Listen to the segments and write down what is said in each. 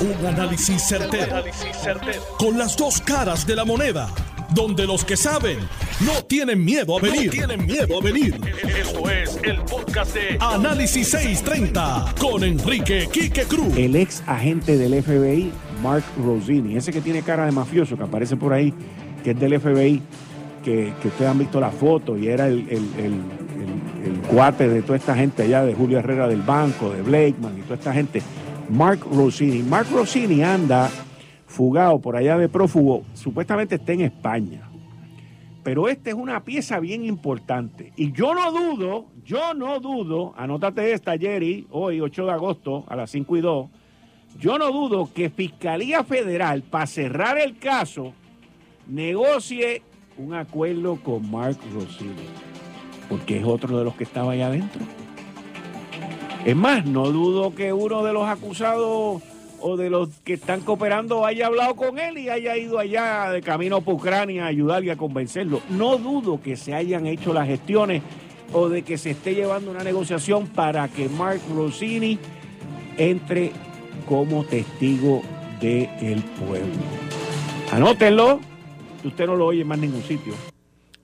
Un análisis certero, Con las dos caras de la moneda. Donde los que saben no tienen miedo a venir. tienen miedo a venir. Esto es el podcast de Análisis 630 con Enrique Quique Cruz. El ex agente del FBI, Mark Rosini, ese que tiene cara de mafioso que aparece por ahí, que es del FBI, que, ustedes han visto la foto y era el, el, cuate de toda esta gente allá, de Julio Herrera del Banco, de Blakeman y toda esta gente Mark Rossini. Mark Rossini anda fugado por allá de prófugo, supuestamente está en España. Pero esta es una pieza bien importante. Y yo no dudo, yo no dudo, anótate esta, Jerry, hoy 8 de agosto a las 5 y 2, yo no dudo que Fiscalía Federal, para cerrar el caso, negocie un acuerdo con Mark Rossini, porque es otro de los que estaba allá adentro. Es más, no dudo que uno de los acusados o de los que están cooperando haya hablado con él y haya ido allá de camino a Ucrania a ayudarle a convencerlo. No dudo que se hayan hecho las gestiones o de que se esté llevando una negociación para que Mark Rossini entre como testigo del pueblo. Anótenlo, usted no lo oye más en ningún sitio.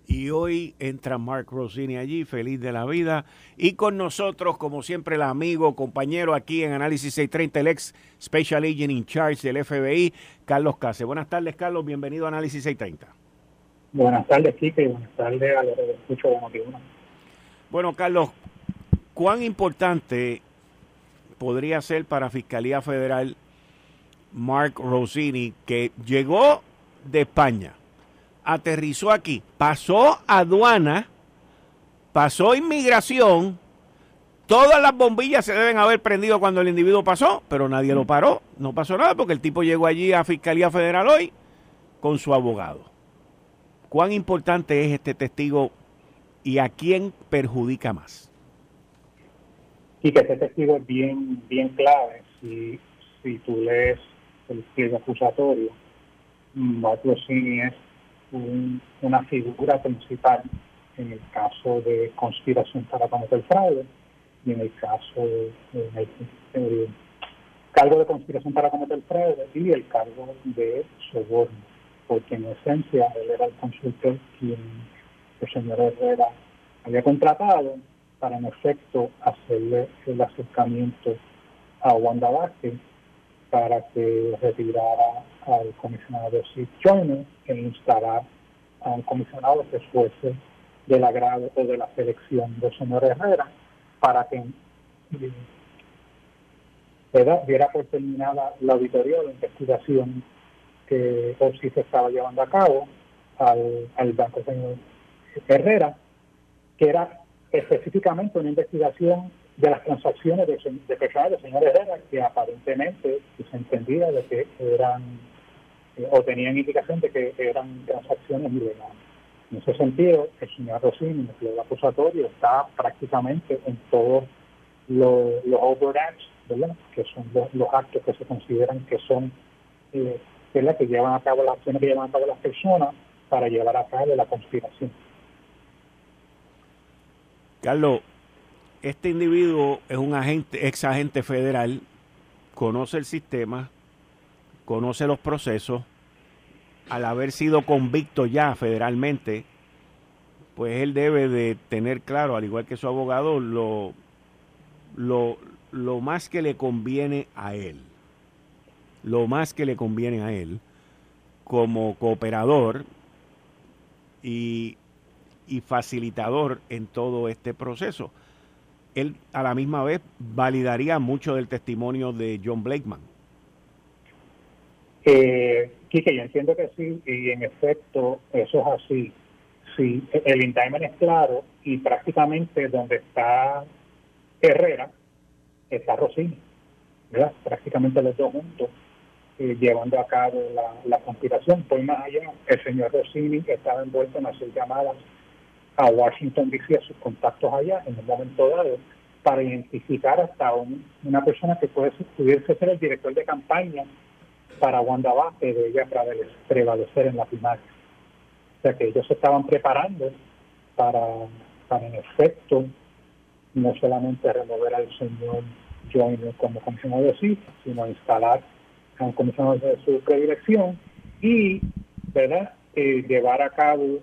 Y hoy entra Mark Rossini allí, feliz de la vida. Y con nosotros, como siempre, el amigo, compañero aquí en Análisis 630, el ex Special Agent in Charge del FBI, Carlos Case. Buenas tardes, Carlos. Bienvenido a Análisis 630. Buenas tardes, Kike, y buenas tardes a los que escucho Bueno, Carlos, ¿cuán importante podría ser para Fiscalía Federal Mark Rossini, que llegó de España? Aterrizó aquí, pasó aduana, pasó inmigración, todas las bombillas se deben haber prendido cuando el individuo pasó, pero nadie lo paró, no pasó nada porque el tipo llegó allí a Fiscalía Federal hoy con su abogado. ¿Cuán importante es este testigo y a quién perjudica más? Y que este testigo es bien, bien clave. Si, si tú lees el pliego acusatorio, Marco es una figura principal en el caso de conspiración para cometer fraude y en el caso de, cargo de conspiración para cometer fraude y el cargo de soborno, porque en esencia él era el consultor quien el señor Herrera había contratado para en efecto hacerle el acercamiento a Wanda Vázquez para que retirara al comisionado Sid Joyner e instalar a un comisionado que fuese del agrado o de la selección del señor Herrera para que eh, diera por terminada la auditoría o la investigación que si se estaba llevando a cabo al, al banco señor Herrera, que era específicamente una investigación de las transacciones de, de personas del señor Herrera que aparentemente se entendía de que eran eh, o tenían indicación de que eran transacciones ilegales. En ese sentido, el señor Rossini, el acusatorio, está prácticamente en todos los, los overacts, ¿verdad? que son los, actos que se consideran que son, eh, que llevan a cabo las acciones que llevan a cabo las personas para llevar a cabo la conspiración. Carlos, este individuo es un agente, ex agente federal, conoce el sistema, conoce los procesos, al haber sido convicto ya federalmente, pues él debe de tener claro, al igual que su abogado, lo, lo, lo más que le conviene a él, lo más que le conviene a él como cooperador y, y facilitador en todo este proceso. Él a la misma vez validaría mucho del testimonio de John Blakeman eh, Quique, yo entiendo que sí, y en efecto eso es así. Sí, el indictment es claro y prácticamente donde está Herrera está Rossini, ¿verdad? Prácticamente los dos juntos eh, llevando a cabo la, conspiración. Por más allá, el señor Rossini estaba envuelto en hacer llamadas a Washington DC, a sus contactos allá, en un momento dado, para identificar hasta una persona que puede, pudiese ser el director de campaña para Wanda Vázquez de ella prevalecer en la primaria. O sea que ellos se estaban preparando para, para en efecto no solamente remover al señor Joyner como comisionado de sí, sino instalar a un comisionado de su predilección y ¿verdad? Eh, llevar a cabo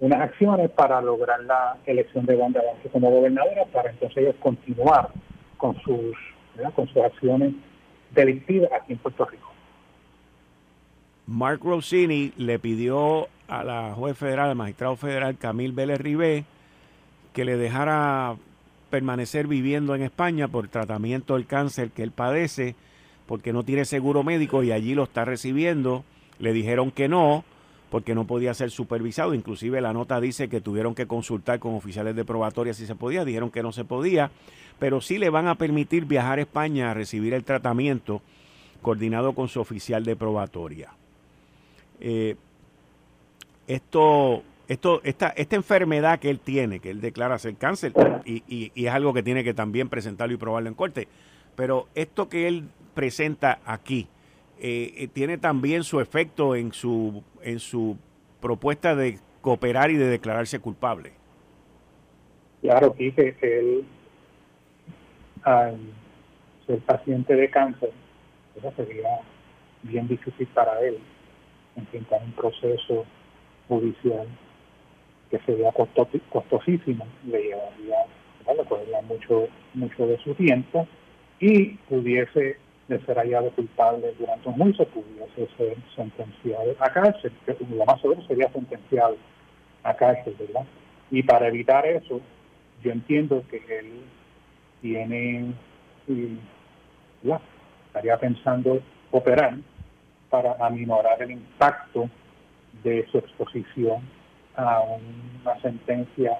unas acciones para lograr la elección de Wanda Vázquez como gobernadora para entonces ellos continuar con sus con sus acciones delictivas aquí en Puerto Rico. Mark Rossini le pidió a la juez federal, al magistrado federal Camil Vélez Ribé, que le dejara permanecer viviendo en España por tratamiento del cáncer que él padece, porque no tiene seguro médico y allí lo está recibiendo. Le dijeron que no, porque no podía ser supervisado. Inclusive la nota dice que tuvieron que consultar con oficiales de probatoria si se podía. Dijeron que no se podía, pero sí le van a permitir viajar a España a recibir el tratamiento coordinado con su oficial de probatoria. Eh, esto, esto, esta, esta enfermedad que él tiene, que él declara ser cáncer, y, es algo que tiene que también presentarlo y probarlo en corte, pero esto que él presenta aquí, eh, eh, tiene también su efecto en su, en su propuesta de cooperar y de declararse culpable. Claro, que él, al ser paciente de cáncer, eso sería bien difícil para él enfrentar un proceso judicial que sería costosísimo, le llevaría, le mucho, mucho de su tiempo y pudiese de ser hallado culpable durante un juicio, pudiese ser sentenciado a cárcel, lo más seguro sería sentenciado a cárcel, ¿verdad? Y para evitar eso, yo entiendo que él tiene, ya, estaría pensando operar para aminorar el impacto de su exposición a una sentencia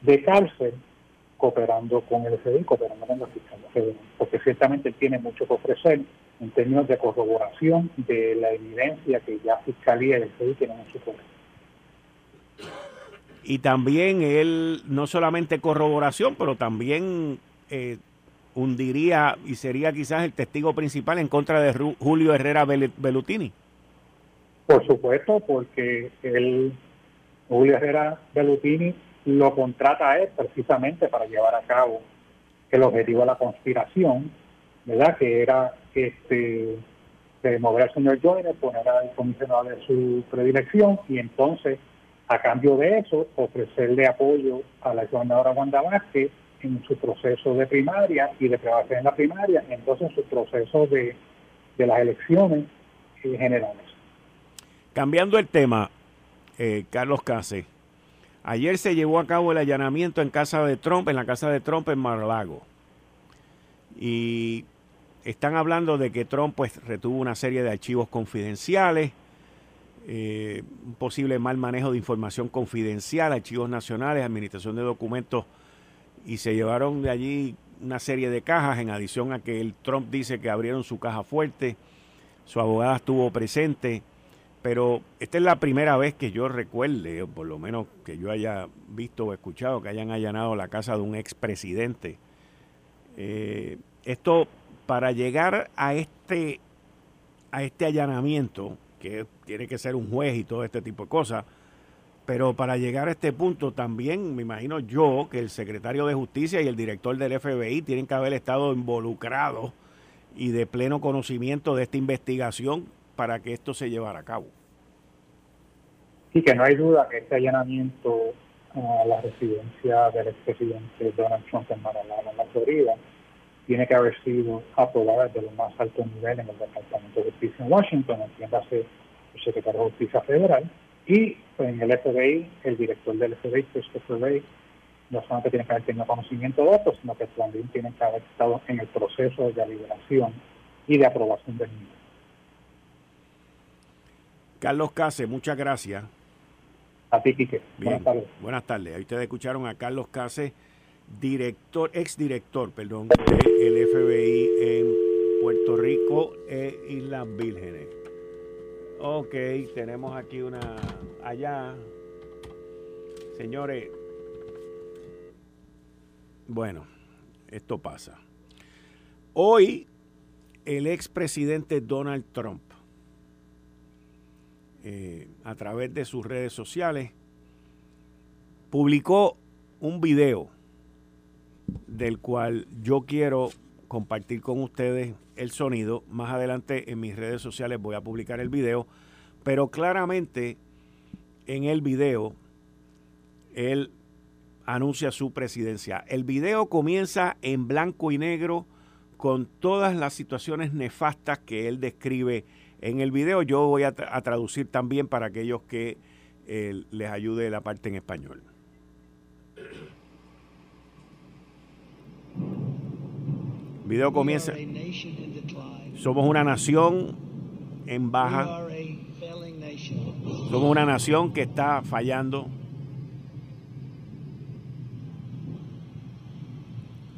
de cárcel cooperando con el FBI, cooperando con la Fiscalía Federal, porque ciertamente tiene mucho que ofrecer en términos de corroboración de la evidencia que ya Fiscalía y el FBI tienen en su poder. Y también él, no solamente corroboración, pero también eh, hundiría y sería quizás el testigo principal en contra de Julio Herrera Bellutini. Por supuesto, porque el Julio Herrera Bellutini lo contrata a él precisamente para llevar a cabo el objetivo de la conspiración, ¿verdad? Que era este mover al señor Joyner, poner al comisionado de su predilección y entonces, a cambio de eso, ofrecerle apoyo a la gobernadora Wanda Vázquez en su proceso de primaria y de preparación en la primaria, entonces en su proceso de, las elecciones eh, generales. Cambiando el tema, eh, Carlos Case, ayer se llevó a cabo el allanamiento en casa de Trump, en la casa de Trump en Mar-a-Lago. Y están hablando de que Trump pues retuvo una serie de archivos confidenciales, eh, un posible mal manejo de información confidencial, archivos nacionales, administración de documentos y se llevaron de allí una serie de cajas, en adición a que el Trump dice que abrieron su caja fuerte, su abogada estuvo presente, pero esta es la primera vez que yo recuerde, o por lo menos que yo haya visto o escuchado que hayan allanado la casa de un expresidente. Eh, esto, para llegar a este, a este allanamiento, que tiene que ser un juez y todo este tipo de cosas, pero para llegar a este punto también me imagino yo que el secretario de Justicia y el director del FBI tienen que haber estado involucrados y de pleno conocimiento de esta investigación para que esto se llevara a cabo. Sí, que no hay duda que este allanamiento a la residencia del expresidente Donald Trump en Mar-a-Lago, en la Florida, tiene que haber sido aprobado desde los más altos niveles en el Departamento de Justicia en Washington, entiéndase el secretario de Justicia Federal, y pues, en el FBI, el director del FBI, Christopher Wray, no solamente tiene que haber tenido conocimiento de esto, sino que también tiene que haber estado en el proceso de deliberación y de aprobación del mismo. Carlos Case, muchas gracias. A ti, Quique. Buenas tardes. Buenas tardes. Ahí ustedes escucharon a Carlos Case, director, exdirector, perdón, del FBI en Puerto Rico e Islas Vírgenes. Ok, tenemos aquí una allá. Señores, bueno, esto pasa. Hoy el expresidente Donald Trump, eh, a través de sus redes sociales, publicó un video del cual yo quiero compartir con ustedes el sonido. Más adelante en mis redes sociales voy a publicar el video, pero claramente en el video él anuncia su presidencia. El video comienza en blanco y negro con todas las situaciones nefastas que él describe en el video. Yo voy a, traducir también para aquellos que eh, les ayude la parte en español. Video comienza. Somos una nación en baja. Somos una nación que está fallando.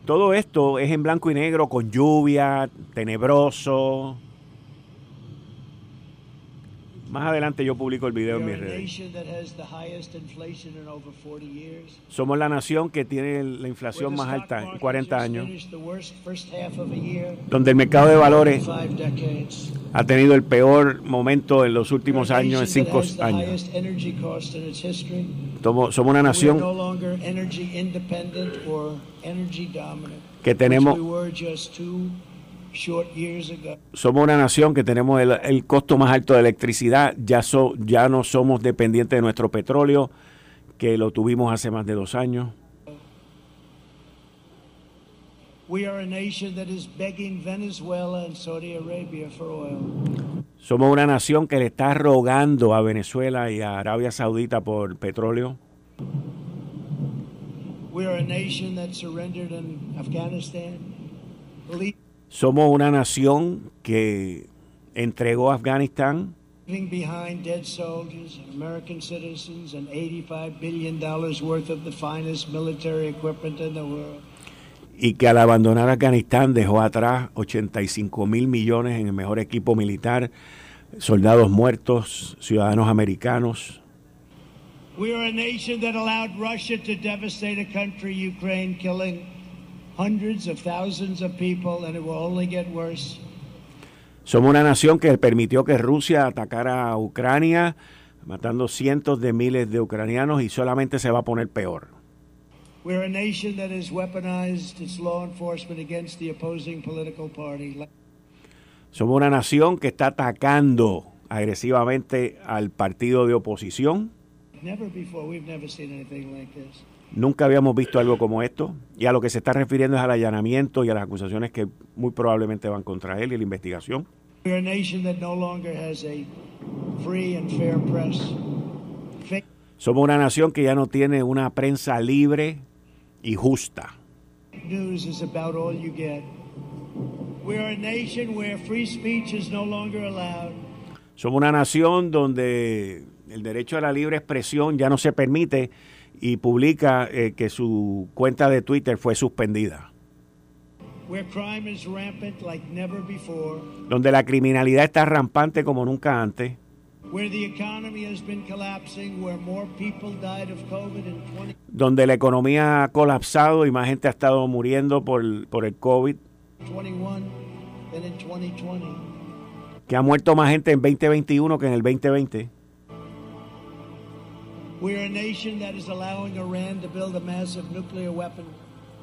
Todo esto es en blanco y negro, con lluvia, tenebroso. Más adelante yo publico el video en mis redes. Somos la nación que tiene la inflación más alta en 40 años, donde el mercado de valores ha tenido el peor momento en los últimos años, en cinco años. Somos, somos una nación que tenemos somos una nación que tenemos el, costo más alto de electricidad, ya, ya no somos dependientes de nuestro petróleo, que lo tuvimos hace más de dos años. Somos una nación que le está rogando a Venezuela y a Arabia Saudita por petróleo. We are a nation that surrendered in Afghanistan. Somos una nación que entregó a Afganistán behind dead soldiers and American citizens and 85 billion dollars worth of the finest military equipment in the world. Y que al abandonar Afganistán dejó atrás 85 mil millones en el mejor equipo militar, soldados muertos, ciudadanos americanos. We are a nation that allowed Russia to devastate a country, Ukraine, killing hundreds of thousands of people, and it will only get worse. Somos una nación que permitió que Rusia atacara a Ucrania, matando cientos de miles de ucranianos y solamente se va a poner peor. We're a nation that has weaponized its law enforcement against the opposing political party. Somos una nación que está atacando agresivamente al partido de oposición Nunca habíamos visto algo como esto y a lo que se está refiriendo es al allanamiento y a las acusaciones que muy probablemente van contra él y la investigación. Somos una nación que ya no tiene una prensa libre y justa. Somos una nación donde el derecho a la libre expresión ya no se permite y publica eh, que su cuenta de Twitter fue suspendida. Donde la criminalidad está rampante como nunca antes. Donde la economía ha colapsado y más gente ha estado muriendo por, por el COVID. Que ha muerto más gente en 2021 que en el 2020. We are a nation that is allowing Iran to build a massive nuclear weapon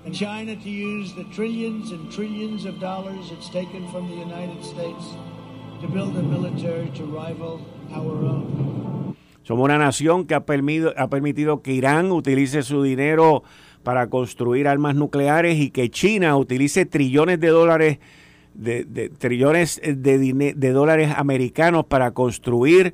and China to use the trillions and trillions of dollars it's taken from the United States to build a military to rival our own. Somos una nación que ha permitido, que Irán utilice su dinero para construir armas nucleares y que China utilice trillones de dólares de dólares americanos para construir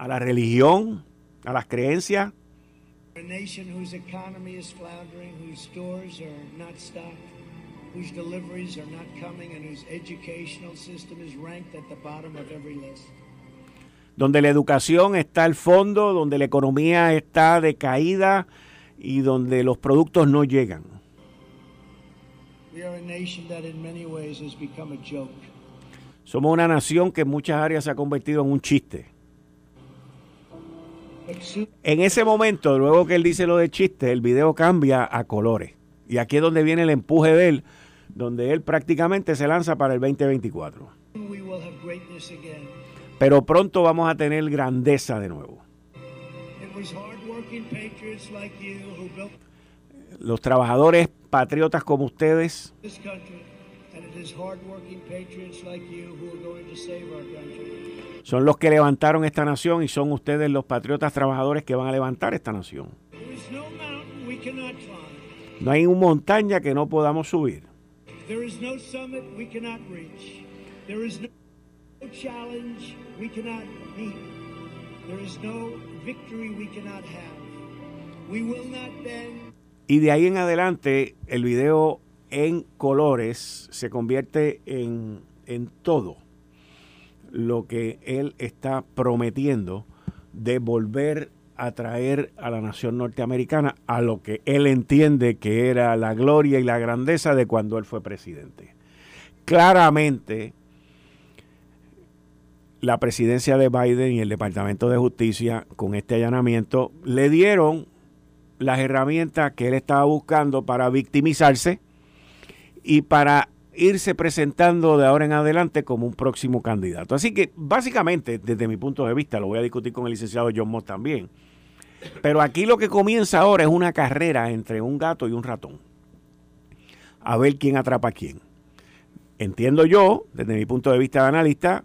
a la religión, a las creencias. Donde la educación está al fondo, donde la economía está decaída y donde los productos no llegan. Somos una nación que en muchas áreas se ha convertido en un chiste. En ese momento, luego que él dice lo de chiste, el video cambia a colores. Y aquí es donde viene el empuje de él, donde él prácticamente se lanza para el 2024. Pero pronto vamos a tener grandeza de nuevo. Los trabajadores patriotas como ustedes son los que levantaron esta nación y son ustedes los patriotas trabajadores que van a levantar esta nación. No hay una montaña que no podamos subir. Y de ahí en adelante el video en colores se convierte en, en todo lo que él está prometiendo de volver a traer a la nación norteamericana a lo que él entiende que era la gloria y la grandeza de cuando él fue presidente. Claramente, la presidencia de Biden y el Departamento de Justicia con este allanamiento le dieron las herramientas que él estaba buscando para victimizarse y para irse presentando de ahora en adelante como un próximo candidato. Así que básicamente, desde mi punto de vista, lo voy a discutir con el licenciado John Moss también, pero aquí lo que comienza ahora es una carrera entre un gato y un ratón. A ver quién atrapa a quién. Entiendo yo, desde mi punto de vista de analista,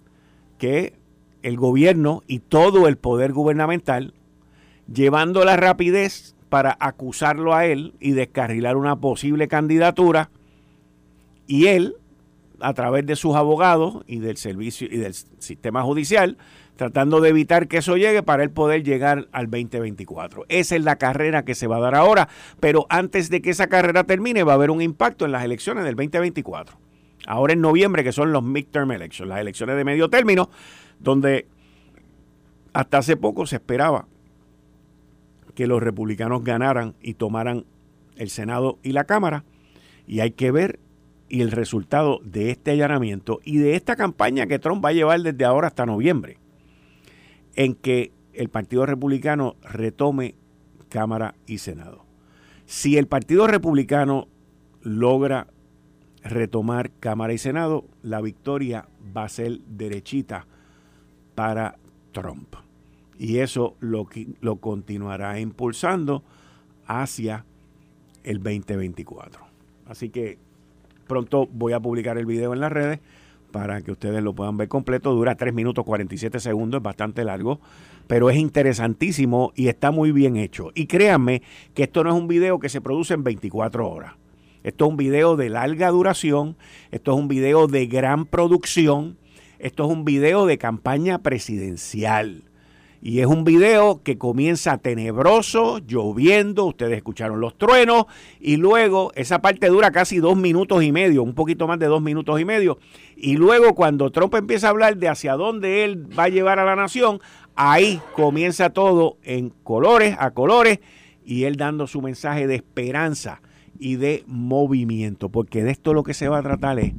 que el gobierno y todo el poder gubernamental, llevando la rapidez para acusarlo a él y descarrilar una posible candidatura, y él, a través de sus abogados y del servicio y del sistema judicial, tratando de evitar que eso llegue para él poder llegar al 2024. Esa es la carrera que se va a dar ahora, pero antes de que esa carrera termine va a haber un impacto en las elecciones del 2024. Ahora en noviembre, que son los midterm elections, las elecciones de medio término, donde hasta hace poco se esperaba que los republicanos ganaran y tomaran el Senado y la Cámara, y hay que ver y el resultado de este allanamiento y de esta campaña que Trump va a llevar desde ahora hasta noviembre, en que el Partido Republicano retome Cámara y Senado. Si el Partido Republicano logra retomar Cámara y Senado, la victoria va a ser derechita para Trump. Y eso lo, lo continuará impulsando hacia el 2024. Así que Pronto voy a publicar el video en las redes para que ustedes lo puedan ver completo. Dura 3 minutos 47 segundos, es bastante largo, pero es interesantísimo y está muy bien hecho. Y créanme que esto no es un video que se produce en 24 horas. Esto es un video de larga duración, esto es un video de gran producción, esto es un video de campaña presidencial. Y es un video que comienza tenebroso, lloviendo, ustedes escucharon los truenos, y luego esa parte dura casi dos minutos y medio, un poquito más de dos minutos y medio. Y luego cuando Trump empieza a hablar de hacia dónde él va a llevar a la nación, ahí comienza todo en colores, a colores, y él dando su mensaje de esperanza y de movimiento, porque de esto lo que se va a tratar es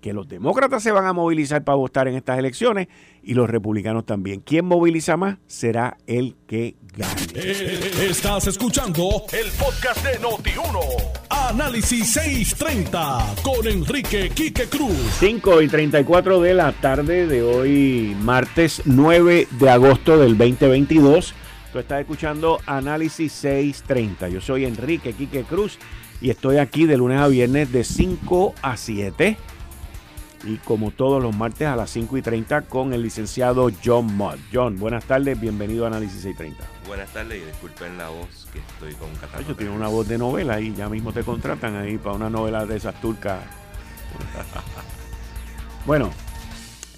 que los demócratas se van a movilizar para votar en estas elecciones y los republicanos también. ¿Quién moviliza más? Será el que gane. Eh, estás escuchando el podcast de Noti1. Análisis 630 con Enrique Quique Cruz. 5 y 34 de la tarde de hoy, martes 9 de agosto del 2022. Tú estás escuchando Análisis 630. Yo soy Enrique Quique Cruz y estoy aquí de lunes a viernes de 5 a 7 y como todos los martes a las 5 y 30 con el licenciado John Mudd. John, buenas tardes, bienvenido a Análisis 630. Buenas tardes y disculpen la voz que estoy con Yo tiene una voz de novela y ya mismo te contratan ahí para una novela de esas turcas. bueno,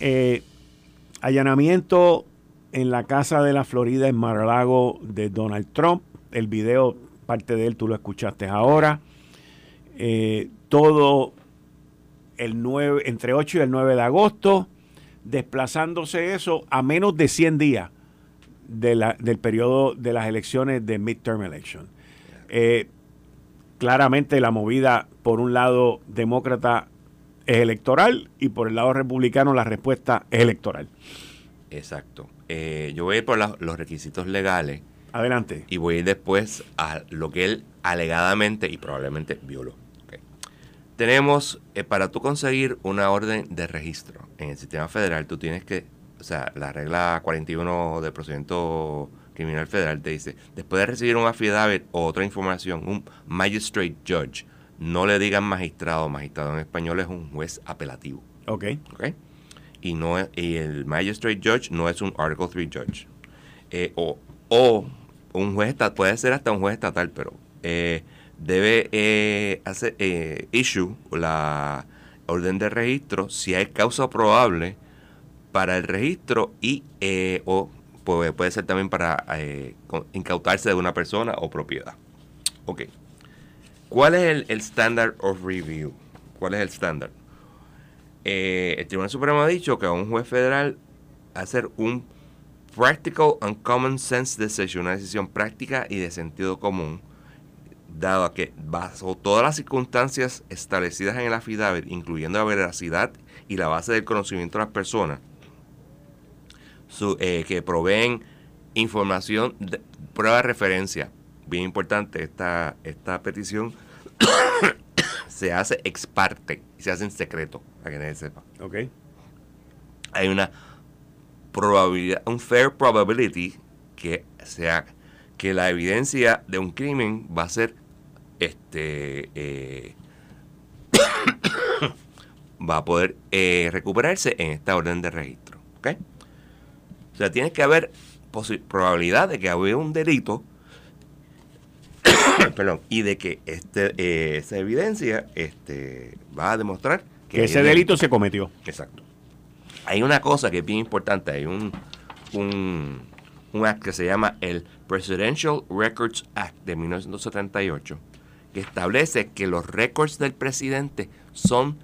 eh, allanamiento en la casa de la Florida en Mar-a-Lago de Donald Trump. El video, parte de él, tú lo escuchaste ahora. Eh, todo el 9, entre 8 y el 9 de agosto, desplazándose eso a menos de 100 días de la, del periodo de las elecciones de midterm election. Eh, claramente la movida, por un lado, demócrata es electoral y por el lado republicano la respuesta es electoral. Exacto. Eh, yo voy a ir por los requisitos legales. Adelante. Y voy a ir después a lo que él alegadamente y probablemente violó. Tenemos, eh, para tú conseguir una orden de registro en el sistema federal, tú tienes que, o sea, la regla 41 del procedimiento criminal federal te dice, después de recibir un affidavit o otra información, un magistrate judge, no le digan magistrado, magistrado en español es un juez apelativo. Ok. Ok. Y, no, y el magistrate judge no es un Article 3 judge. Eh, o, o un juez, puede ser hasta un juez estatal, pero eh, debe eh, hacer, eh, issue la orden de registro si hay causa probable para el registro y eh, o puede, puede, ser también para eh, incautarse de una persona o propiedad. Ok. ¿Cuál es el, el standard of review? ¿Cuál es el estándar? Eh, el Tribunal Supremo ha dicho que a un juez federal hacer un practical and common sense decision, una decisión práctica y de sentido común, dado que bajo todas las circunstancias establecidas en el affidavit, incluyendo la veracidad y la base del conocimiento de las personas, su, eh, que proveen información, de, prueba de referencia, bien importante, esta, esta petición se hace ex parte y se hace en secreto, para que nadie sepa. Ok. Hay una probabilidad, un fair probability que sea que la evidencia de un crimen va a ser este eh, va a poder eh, recuperarse en esta orden de registro. ¿ok? O sea, tiene que haber probabilidad de que haya un delito perdón, y de que este, eh, esa evidencia este, va a demostrar que, que ese delito se cometió. Exacto. Hay una cosa que es bien importante, hay un, un, un act que se llama el Presidential Records Act de 1978 que establece que los récords del presidente son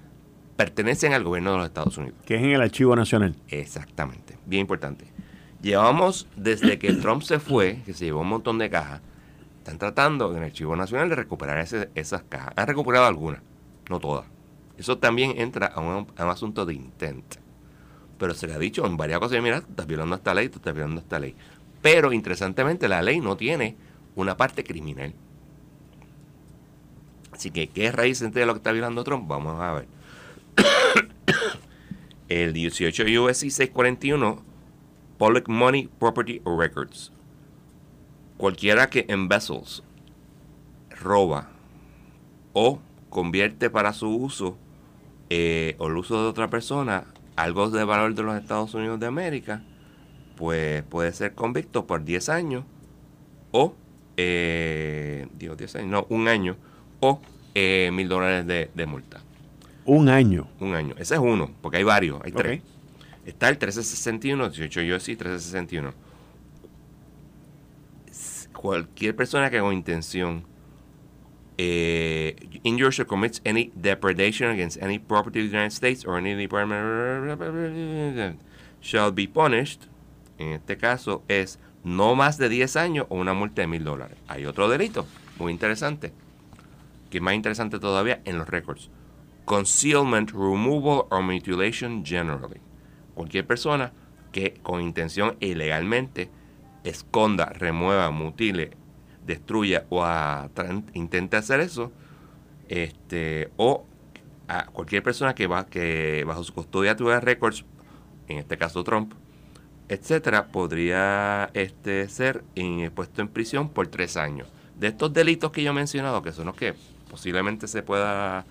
pertenecen al gobierno de los Estados Unidos. Que es en el Archivo Nacional. Exactamente, bien importante. Llevamos desde que Trump se fue, que se llevó un montón de cajas, están tratando en el Archivo Nacional de recuperar ese, esas cajas. Han recuperado algunas, no todas. Eso también entra a un, a un asunto de intent. Pero se le ha dicho en varias cosas, mira, tú estás violando esta ley, tú estás violando esta ley. Pero interesantemente la ley no tiene una parte criminal. Así que, ¿qué es raíz de lo que está violando Trump? Vamos a ver. el 18 USC 641, Public Money, Property or Records. Cualquiera que embezzles, roba o convierte para su uso eh, o el uso de otra persona algo de valor de los Estados Unidos de América, pues puede ser convicto por 10 años o, eh, digo 10 años, no, un año o eh, mil dólares de, de, multa. Un año. Un año. Ese es uno, porque hay varios, hay tres. Okay. Está el 1361, 18 yo sí, 1361. Cualquier persona que con intención eh, injures or commits any depredation against any property of the United States or any department shall be punished. En este caso es no más de 10 años o una multa de mil dólares. Hay otro delito muy interesante que es más interesante todavía, en los récords. Concealment, removal or mutilation generally. Cualquier persona que con intención ilegalmente esconda, remueva, mutile, destruya o intente hacer eso, este, o a cualquier persona que, va, que bajo su custodia tuviera récords, en este caso Trump, etcétera, podría este, ser puesto en prisión por tres años. De estos delitos que yo he mencionado, que son los que posiblemente se pueda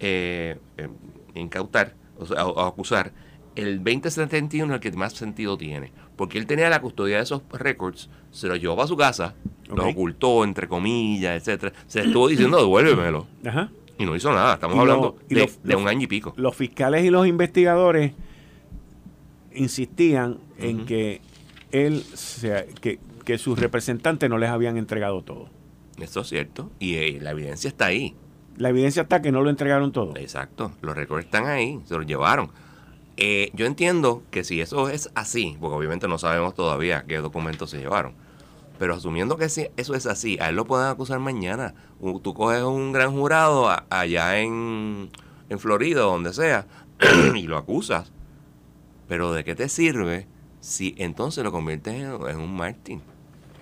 eh, eh, incautar o, sea, o, acusar, el 2071 es el que más sentido tiene. Porque él tenía la custodia de esos récords, se los llevó a su casa, okay. los ocultó, entre comillas, etcétera Se estuvo diciendo, devuélvemelo. Ajá. Y no hizo nada. Estamos hablando lo, de, los, de, un año y pico. Los fiscales y los investigadores insistían uh -huh. en que él, sea, que, que sus representantes no les habían entregado todo. Eso es cierto. Y eh, la evidencia está ahí. La evidencia está que no lo entregaron todo. Exacto. Los récords están ahí. Se los llevaron. Eh, yo entiendo que si eso es así, porque obviamente no sabemos todavía qué documentos se llevaron, Pero asumiendo que eso es así, a él lo pueden acusar mañana. Tú coges un gran jurado allá en, en Florida, donde sea, y lo acusas. Pero ¿de qué te sirve si entonces lo conviertes en, un Martín?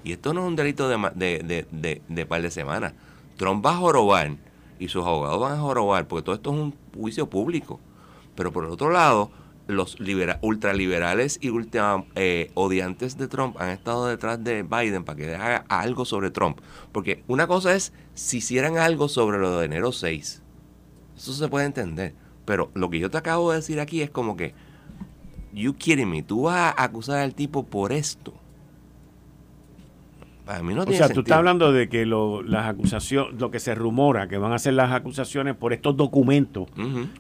Y esto no es un delito de, de, de, de, par de semanas. Trump va a jorobar y sus abogados van a jorobar porque todo esto es un juicio público. Pero por el otro lado, los ultraliberales y eh, odiantes de Trump han estado detrás de Biden para que haga algo sobre Trump. Porque una cosa es si hicieran algo sobre lo de enero 6. Eso se puede entender. Pero lo que yo te acabo de decir aquí es como que, you kidding me, tú vas a acusar al tipo por esto o sea, tú estás hablando de que lo, las acusaciones, lo que se rumora, que van a ser las acusaciones por estos documentos,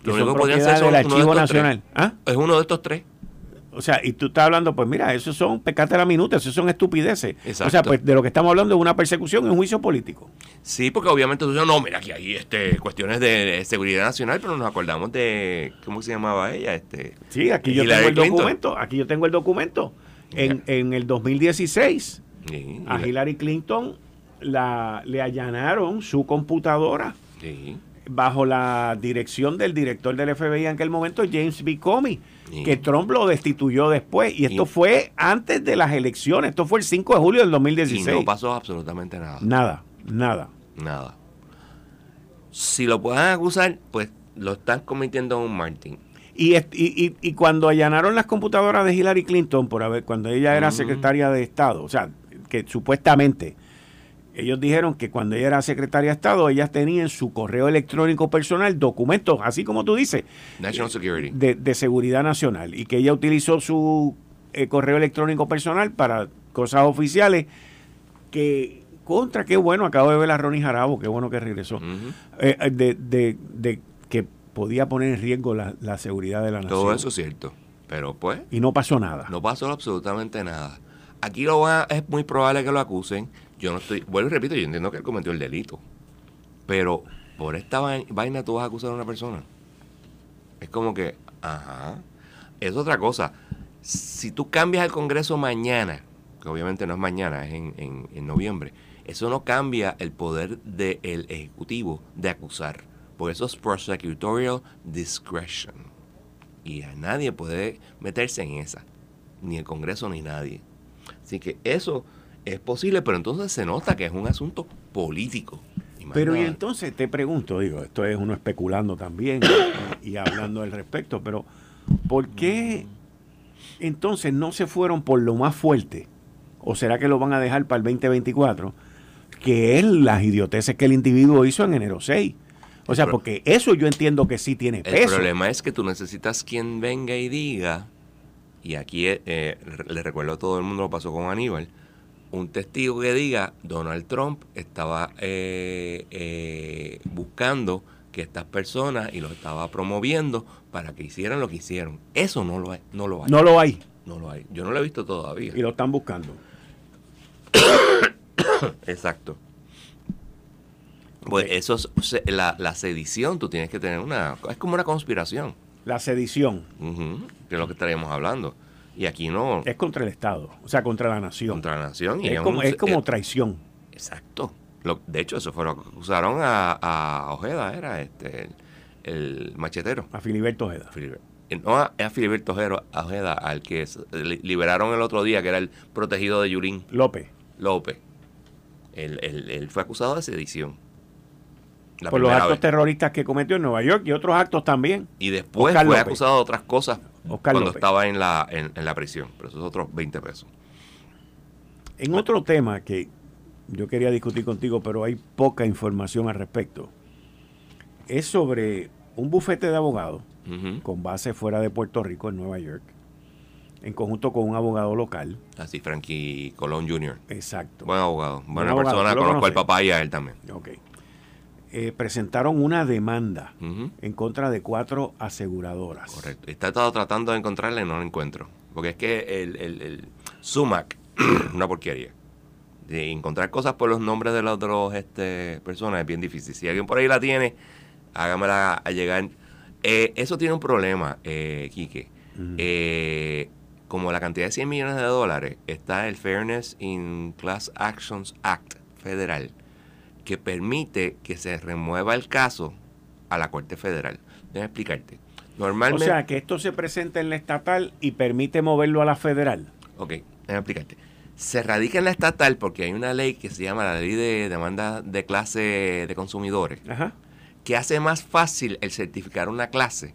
que son propiedad del Archivo Nacional. ¿Ah? Es uno de estos tres. O sea, y tú estás hablando, pues mira, esos son pecate a la minuta, esos son estupideces. O sea, pues de lo que estamos hablando es una persecución, un juicio político. Sí, porque obviamente tú dices, no, mira, aquí hay este, cuestiones de seguridad nacional, pero nos acordamos de, ¿cómo se llamaba ella? Este, sí, aquí yo tengo el documento, aquí yo tengo el documento. En, en el 2016 a Hillary Clinton la, le allanaron su computadora bajo la dirección del director del FBI en aquel momento, James B. Comey, que Trump lo destituyó después. Y esto fue antes de las elecciones. Esto fue el 5 de julio del 2016. Y no pasó absolutamente nada. Nada, nada. Nada. Si lo pueden acusar, pues lo están cometiendo un Martin. Y, y, y, cuando allanaron las computadoras de Hillary Clinton, por haber, cuando ella era secretaria de Estado, o sea, que supuestamente ellos dijeron que cuando ella era secretaria de Estado, ellas tenían en su correo electrónico personal documentos, así como tú dices, De, seguridad nacional, y que ella utilizó su eh, correo electrónico personal para cosas oficiales que contra, qué bueno, acabo de ver a Ronnie Jarabo, qué bueno que regresó, eh, eh, de, de, que podía poner en riesgo la, la seguridad de la nación. Todo eso es cierto, pero pues... Y no pasó nada. No pasó absolutamente nada. Aquí lo va, es muy probable que lo acusen. Yo no estoy, vuelvo y repito, yo entiendo que él cometió el delito. Pero por esta vaina tú vas a acusar a una persona. Es como que, ajá. Es otra cosa. Si tú cambias el Congreso mañana, que obviamente no es mañana, es en, en, noviembre, eso no cambia el poder del Ejecutivo de acusar. Porque eso es prosecutorial discretion. Y a nadie puede meterse en esa. Ni el Congreso ni nadie. Así que eso es posible, pero entonces se nota que es un asunto político. pero y entonces te pregunto, digo, esto es uno especulando también y, hablando al respecto, pero ¿por qué entonces no se fueron por lo más fuerte? ¿O será que lo van a dejar para el 2024? Que es las idioteces que el individuo hizo en enero 6. O sea, porque eso yo entiendo que sí tiene peso. El problema es que tú necesitas quien venga y diga y aquí eh, le recuerdo a todo el mundo lo pasó con Aníbal, un testigo que diga Donald Trump estaba eh, eh, buscando que estas personas y lo estaba promoviendo para que hicieran lo que hicieron. Eso no lo hay. No lo hay. No lo hay. No lo hay. Yo no lo he visto todavía. Y lo están buscando. Exacto. Pues eso es la, la sedición, tú tienes que tener una... Es como una conspiración. La sedición. que es lo que estaríamos hablando. Y aquí no. Es contra el Estado, o sea, contra la nación. Contra la nación. Y es, como, es como traición. Exacto. Lo, de hecho, eso fue lo que acusaron a, Ojeda, era este el, machetero. A Filiberto Ojeda. Eh, no a, a Filiberto Ojeda, al que liberaron el otro día, que era el protegido de Yurín. López. López. Él, él fue acusado de sedición por los actos terroristas que cometió en Nueva York y otros actos también. Y después fue acusado de otras cosas cuando estaba en la, en, la prisión, pero esos otros 20 pesos. En otro tema que yo quería discutir contigo, pero hay poca información al respecto, es sobre un bufete de abogados con base fuera de Puerto Rico, en Nueva York, en conjunto con un abogado local. Así, Frankie Colón Jr. Exacto. Buen abogado. Buena persona, conozco al papá y a él también. Ok. Eh, presentaron una demanda en contra de cuatro aseguradoras. Correcto. Está estado tratando de encontrarla y no la encuentro. Porque es que el, el, Sumac, una porquería. De encontrar cosas por los nombres de las dos este, personas es bien difícil. Si alguien por ahí la tiene, hágamela a llegar. Eh, eso tiene un problema, eh, Quique. Eh, como la cantidad de 100 millones de dólares, está el Fairness in Class Actions Act federal, que permite que se remueva el caso a la Corte Federal. Déjame explicarte. Normalmente, o sea, que esto se presenta en la estatal y permite moverlo a la federal. Ok, déjame explicarte. Se radica en la estatal porque hay una ley que se llama la Ley de Demanda de Clase de Consumidores, Ajá. que hace más fácil el certificar una clase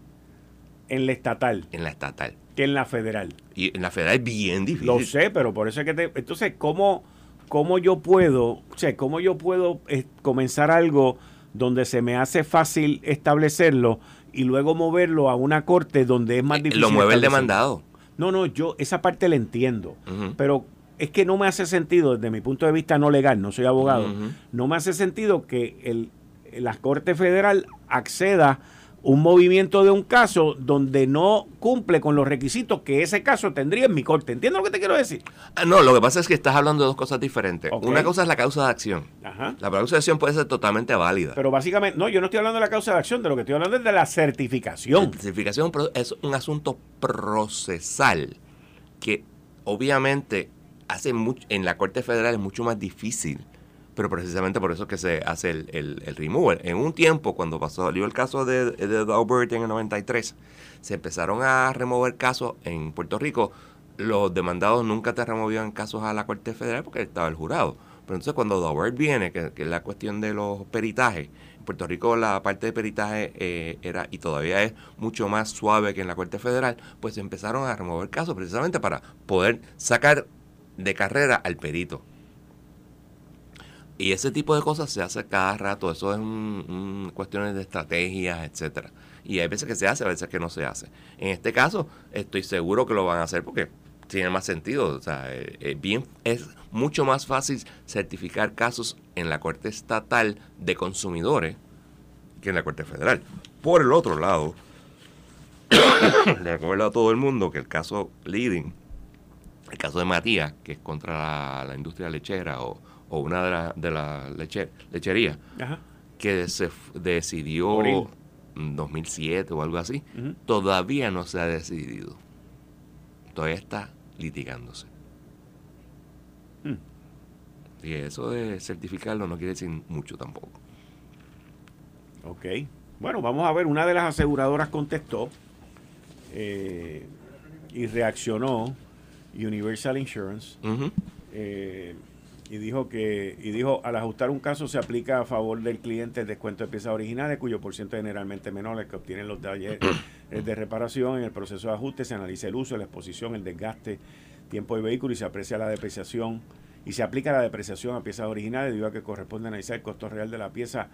En la estatal en la estatal. que en la federal. Y en la federal es bien difícil. Lo sé, pero por eso es que te... Entonces, ¿cómo, cómo yo puedo, o sea, cómo yo puedo eh, comenzar algo donde se me hace fácil establecerlo y luego moverlo a una corte donde es más Eh, difícil? Lo mueve el demandado. No, no, yo esa parte la entiendo, pero es que no me hace sentido desde mi punto de vista no legal, no soy abogado, no me hace sentido que el, la Corte Federal acceda un movimiento de un caso donde no cumple con los requisitos que ese caso tendría en mi corte. ¿Entiendes lo que te quiero decir? Ah, no, lo que pasa es que estás hablando de dos cosas diferentes. Una cosa es la causa de acción. Ajá. La causa de acción puede ser totalmente válida. Pero básicamente, no, yo no estoy hablando de la causa de acción, de lo que estoy hablando es de la La certificación. certificación es un pro- es un asunto procesal que obviamente hace mucho, en la Corte Federal es mucho más difícil, pero precisamente por eso es que se hace el, el, el removal. En un tiempo, cuando pasó salió el caso de, de Daubert en el 93, se empezaron a remover casos en Puerto Rico. Los demandados nunca te removían casos a la Corte Federal porque estaba el jurado. Pero entonces cuando Daubert viene, que, es la cuestión de los peritajes, en Puerto Rico la parte de peritaje eh, era y todavía es mucho más suave que en la Corte Federal, pues se empezaron a remover casos precisamente para poder sacar de carrera al perito. Y ese tipo de cosas se hace cada rato, eso es un, cuestiones de estrategias, etcétera. Y hay veces que se hace, a veces que no se hace. En este caso, estoy seguro que lo van a hacer porque tiene más sentido. O sea, eh, eh, bien, es mucho más fácil certificar casos en la Corte Estatal de Consumidores que en la Corte Federal. Por el otro lado, le recuerdo a todo el mundo que el caso Leading, el caso de Matías, que es contra la, la industria lechera o, o una de las de la leche- lecherías, que se decidió Oril. en 2007 o algo así, todavía no se ha decidido. Todavía está litigándose. Hmm. Y eso de certificarlo no quiere decir mucho tampoco. Ok. Bueno, vamos a ver, una de las aseguradoras contestó eh, y reaccionó Universal Insurance eh, y dijo que y dijo al ajustar un caso se aplica a favor del cliente el descuento de piezas originales cuyo por ciento es generalmente menor al que obtienen los talleres de reparación. En el proceso de ajuste se analiza el uso la exposición el desgaste tiempo de vehículo y se aprecia la depreciación y se aplica la depreciación a piezas originales debido a que corresponde analizar el costo real de la pieza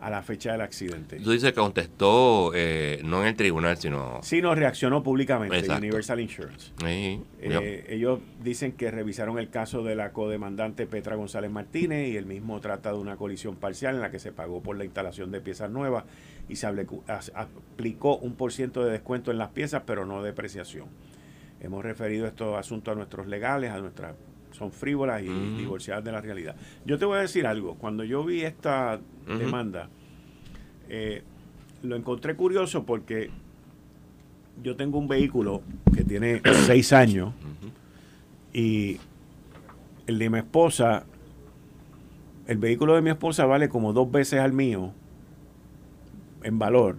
a la fecha del accidente. Tú dices que contestó eh, no en el tribunal, sino... Sí, nos reaccionó públicamente Exacto. Universal Insurance. Sí, Eh, ellos dicen que revisaron el caso de la codemandante Petra González Martínez y el mismo trata de una colisión parcial en la que se pagó por la instalación de piezas nuevas y se aplicó un por ciento de descuento en las piezas, pero no depreciación. Hemos referido estos asuntos a nuestros legales, a nuestras son frívolas y divorciadas de la realidad. Yo te voy a decir algo. Cuando yo vi esta demanda, eh, lo encontré curioso porque yo tengo un vehículo que tiene seis años y el de mi esposa, el vehículo de mi esposa vale como dos veces al mío en valor,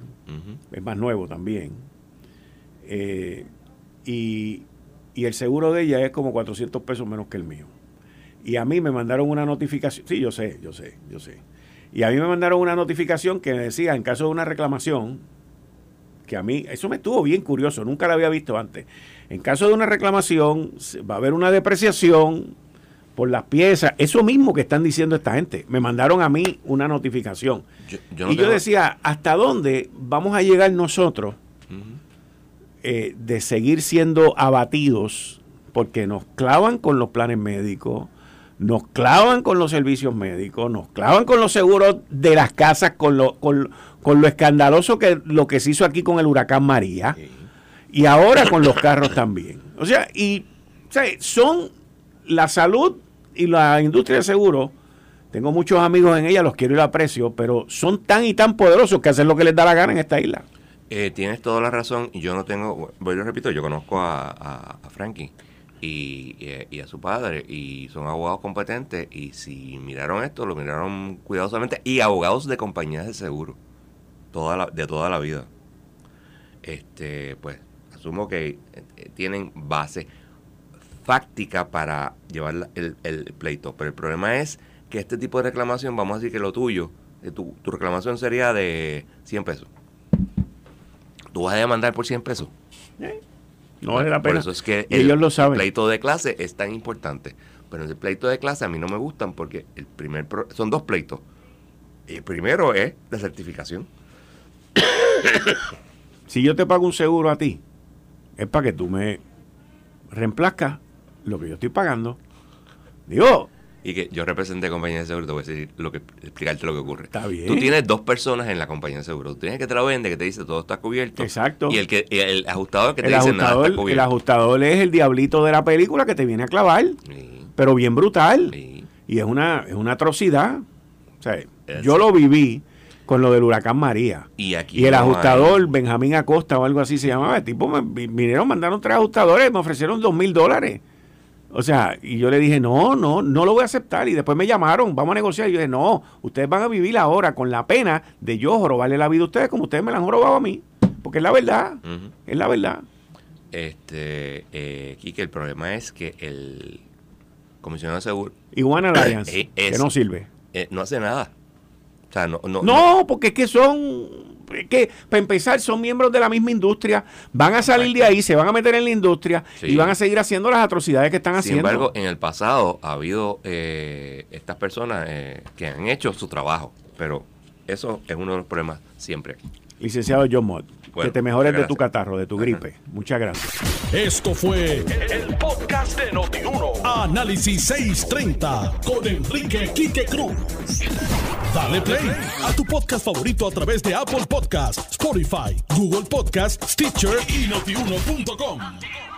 es más nuevo también. Eh, y, y el seguro de ella es como 400 pesos menos que el mío. Y a mí me mandaron una notificación, sí, yo sé, yo sé, yo sé. Y a mí me mandaron una notificación que me decía, en caso de una reclamación, que a mí, eso me estuvo bien curioso, nunca la había visto antes. En caso de una reclamación, va a haber una depreciación por las piezas, eso mismo que están diciendo esta gente. Me mandaron a mí una notificación. Yo, yo no y yo decía, ¿hasta dónde vamos a llegar nosotros. Eh, de seguir siendo abatidos? Porque nos clavan con los planes médicos, nos clavan con los servicios médicos, nos clavan con los seguros de las casas, con lo, con, con lo escandaloso que lo que se hizo aquí con el huracán María, Sí. y ahora con los carros también. O sea, y o sea, son la salud y la industria de seguros. Tengo muchos amigos en ella, los quiero y los aprecio, pero son tan y tan poderosos que hacen lo que les da la gana en esta isla. Eh, tienes toda la razón. Yo no tengo, voy lo repito, yo conozco a, a, Frankie y, y, a su padre y son abogados competentes y si miraron esto, lo miraron cuidadosamente y abogados de compañías de seguro toda la, de toda la vida. Este, pues asumo que eh, tienen base fáctica para llevar el, el, pleito, pero el problema es que este tipo de reclamación, vamos a decir que lo tuyo, eh, tu, tu reclamación sería de 100 pesos ¿Tú vas a demandar por 100 pesos? No vale la pena. Por eso es que el, ellos lo saben. pleito de clase es tan importante. Pero el pleito de clase a mí no me gustan porque el primer son dos pleitos. El primero es la certificación. si yo te pago un seguro a ti, es para que tú me reemplazcas lo que yo estoy pagando. Digo, y que yo representé compañía de seguro, te voy a decir lo que, explicarte lo que ocurre. Está bien. Tú tienes dos personas en la compañía de seguro. Tú tienes que te lo vende, que te dice todo está cubierto. Exacto. Y el que el ajustador que te dice nada está cubierto. El ajustador es el diablito de la película que te viene a clavar. Pero bien brutal. Y es una, es una atrocidad. O sea, yo lo viví con lo del huracán María. Y aquí y el ajustador, Benjamín Acosta o algo así se llamaba, el tipo me vinieron, mandaron tres ajustadores, me ofrecieron dos mil dólares. O sea, y yo le dije, no, no, no lo voy a aceptar. Y después me llamaron, vamos a negociar. Y yo dije, no, ustedes van a vivir ahora con la pena de yo robarle la vida a ustedes como ustedes me la han robado a mí. Porque es la verdad, es la verdad. Este, eh, Kike, el problema es que el comisionado de seguro... Iguana Alliance, que no sirve. Eh, no hace nada. O sea, no, no, no, porque es que son que para empezar son miembros de la misma industria, van a salir de ahí, se van a meter en la industria y van a seguir haciendo las atrocidades que están haciendo. Sin embargo, en el pasado ha habido eh, estas personas eh, que han hecho su trabajo, pero eso es uno de los problemas siempre. Licenciado John Mott, que te mejores de tu catarro, de tu gripe. Muchas gracias. Esto fue el, podcast de Notiuno. Análisis 630 con Enrique Quique Cruz. Dale play a tu podcast favorito a través de Apple Podcasts, Spotify, Google Podcasts, Stitcher y notiuno.com.